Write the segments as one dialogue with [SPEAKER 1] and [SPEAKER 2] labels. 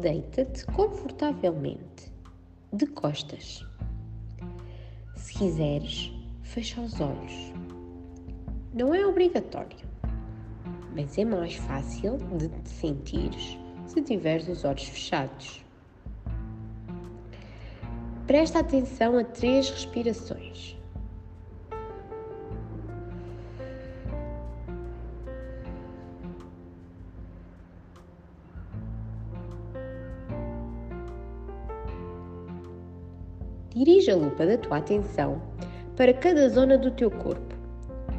[SPEAKER 1] deita-te confortavelmente, de costas. Se quiseres, fecha os olhos. Não é obrigatório, mas é mais fácil de te sentires se tiveres os olhos fechados. Presta atenção a três respirações. Dirige a lupa da tua atenção para cada zona do teu corpo,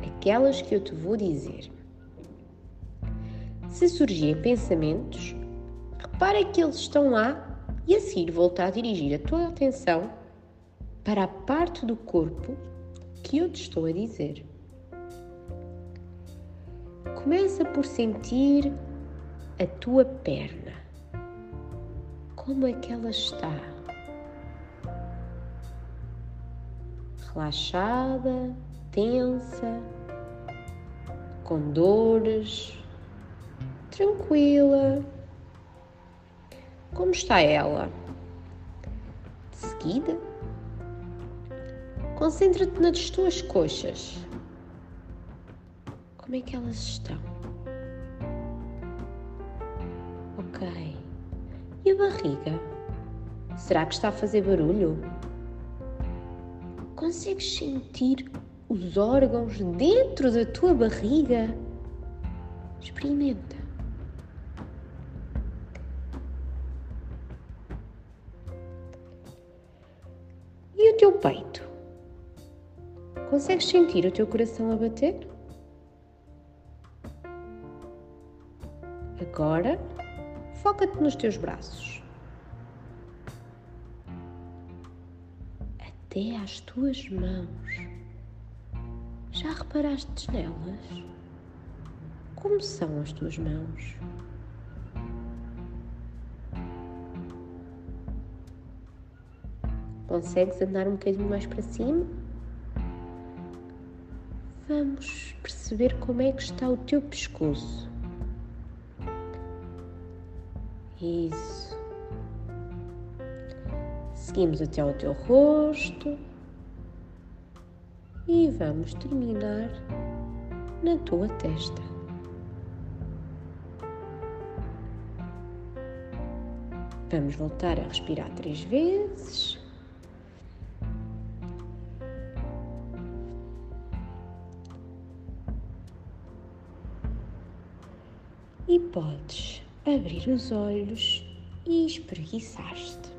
[SPEAKER 1] aquelas que eu te vou dizer. Se surgirem pensamentos, repara que eles estão lá e a seguir volta a dirigir a tua atenção para a parte do corpo que eu te estou a dizer. Começa por sentir a tua perna. Como é que ela está? Relaxada, tensa, com dores, tranquila. Como está ela? De seguida, concentra-te nas tuas coxas. Como é que elas estão? Ok. E a barriga? Será que está a fazer barulho? Consegues sentir os órgãos dentro da tua barriga? Experimenta. E o teu peito? Consegues sentir o teu coração a bater? Agora, foca-te nos teus braços. Até às tuas mãos. Já reparaste nelas? Como são as tuas mãos? Consegues andar um bocadinho mais para cima? Vamos perceber como é que está o teu pescoço. Isso. Seguimos até ao teu rosto e vamos terminar na tua testa. Vamos voltar a respirar três vezes. E podes abrir os olhos e espreguiçar-te.